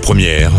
Première,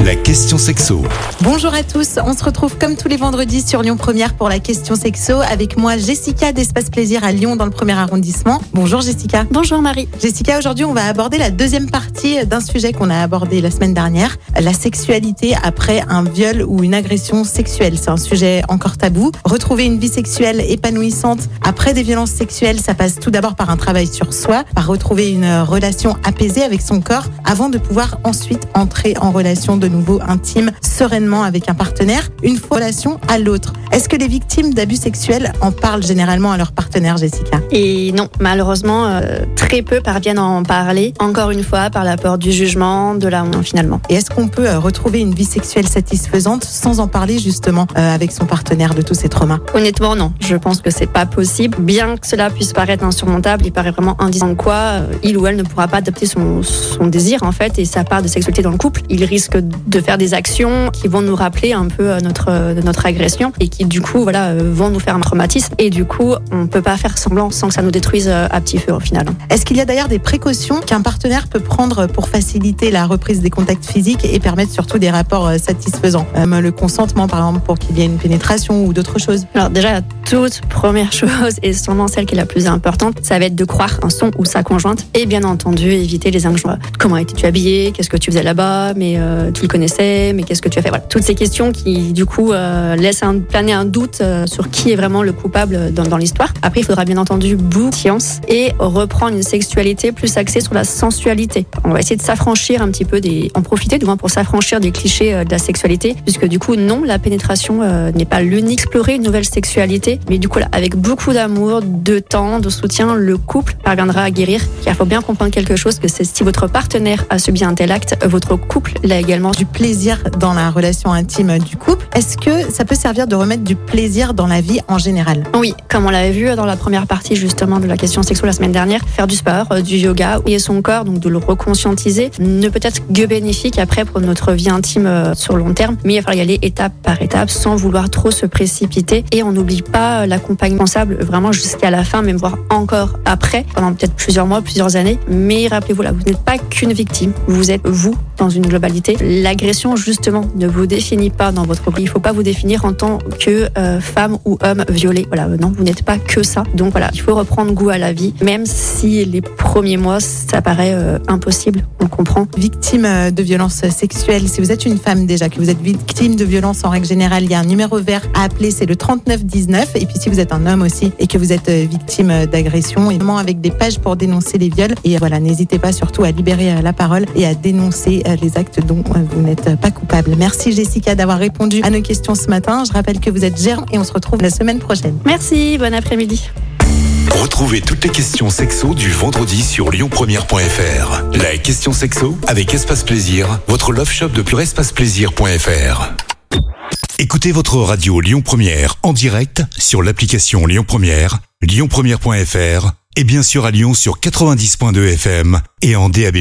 la question sexo. Bonjour à tous, on se retrouve comme tous les vendredis sur Lyon Première pour la question sexo avec moi Jessica d'Espace Plaisir à Lyon dans le premier arrondissement. Bonjour Jessica. Bonjour Marie. Jessica, aujourd'hui on va aborder la deuxième partie d'un sujet qu'on a abordé la semaine dernière, la sexualité après un viol ou une agression sexuelle. C'est un sujet encore tabou. Retrouver une vie sexuelle épanouissante après des violences sexuelles, ça passe tout d'abord par un travail sur soi, par retrouver une relation apaisée avec son corps avant de pouvoir ensuite entrer en relation de nouveau intime sereinement avec un partenaire, une relation à l'autre. Est-ce que les victimes d'abus sexuels en parlent généralement à leur partenaire, Jessica? Et non, malheureusement, euh, très peu parviennent à en parler, encore une fois, par la peur du jugement, de la honte finalement. Et est-ce qu'on peut euh, retrouver une vie sexuelle satisfaisante sans en parler justement euh, avec son partenaire de tous ces traumas? Honnêtement, non. Je pense que c'est pas possible. Bien que cela puisse paraître insurmontable, il paraît vraiment indisant quoi il ou elle ne pourra pas adopter son, son désir en fait et sa part de sexualité dans le couple. Il risque de faire des actions qui vont nous rappeler un peu notre notre agression et qui du coup voilà euh, vont nous faire un traumatisme. Et du coup on peut pas faire semblant sans que ça nous détruise euh, à petit feu au final. Est-ce qu'il y a d'ailleurs des précautions qu'un partenaire peut prendre pour faciliter la reprise des contacts physiques et permettre surtout des rapports euh, satisfaisants Euh, Le consentement par exemple pour qu'il y ait une pénétration ou d'autres choses? Alors déjà, la toute première chose, et sûrement celle qui est la plus importante, ça va être de croire en son ou sa conjointe, et bien entendu éviter les injonctions. Comment étais-tu habillé? Qu'est-ce que tu faisais là-bas? Mais euh, tu le connaissais? Mais qu'est-ce que tu as fait? Voilà, toutes ces questions qui du coup euh, laissent un, un doute euh, sur qui est vraiment le coupable dans, l'histoire. Après, il faudra bien entendu de science et reprendre une sexualité plus axée sur la sensualité. On va essayer de s'affranchir un petit peu des, en profiter du moins pour s'affranchir des clichés euh, de la sexualité, puisque du coup non, la pénétration euh, n'est pas l'unique. Explorer une nouvelle sexualité, mais du coup là, avec beaucoup d'amour, de temps, de soutien, le couple parviendra à guérir. Car il faut bien comprendre quelque chose que c'est si votre partenaire a subi un tel acte, votre couple l'a également. du plaisir dans la relation intime du couple. Est-ce que ça peut servir de du plaisir dans la vie en général Oui, comme on l'avait vu dans la première partie justement de la question sexuelle la semaine dernière, faire du sport, euh, du yoga et son corps, donc de le reconscientiser, ne peut être que bénéfique après pour notre vie intime euh, sur long terme, mais il va falloir y aller étape par étape sans vouloir trop se précipiter et on n'oublie pas euh, l'accompagnement responsable vraiment jusqu'à la fin, même voire encore après, pendant peut-être plusieurs mois, plusieurs années. Mais rappelez-vous là, vous n'êtes pas qu'une victime, vous êtes vous dans une globalité. L'agression justement ne vous définit pas dans votre vie. Il ne faut pas vous définir en tant que euh, femme ou homme violé. Voilà, non, vous n'êtes pas que ça. Donc voilà, il faut reprendre goût à la vie, même si les premiers mois ça paraît euh, impossible. On le comprend. Victime euh, de violences sexuelles, si vous êtes une femme déjà, que vous êtes victime de violences en règle générale, il y a un numéro vert à appeler, c'est le 3919. Et puis si vous êtes un homme aussi et que vous êtes victime d'agression, évidemment avec des pages pour dénoncer les viols. Et voilà, n'hésitez pas surtout à libérer la parole et à dénoncer les actes dont vous n'êtes pas coupable. Merci Jessica d'avoir répondu à nos questions ce matin. Je rappelle que vous êtes gérant et on se retrouve la semaine prochaine. Merci, bon après-midi. Retrouvez toutes les questions sexo du vendredi sur lyonpremière.fr. La question sexo avec Espace Plaisir, votre love shop depuis espaceplaisir.fr. Écoutez votre radio Lyon Première en direct sur l'application Lyon Première, lyonpremière.fr et bien sûr à Lyon sur 90.2 FM et en DAB+.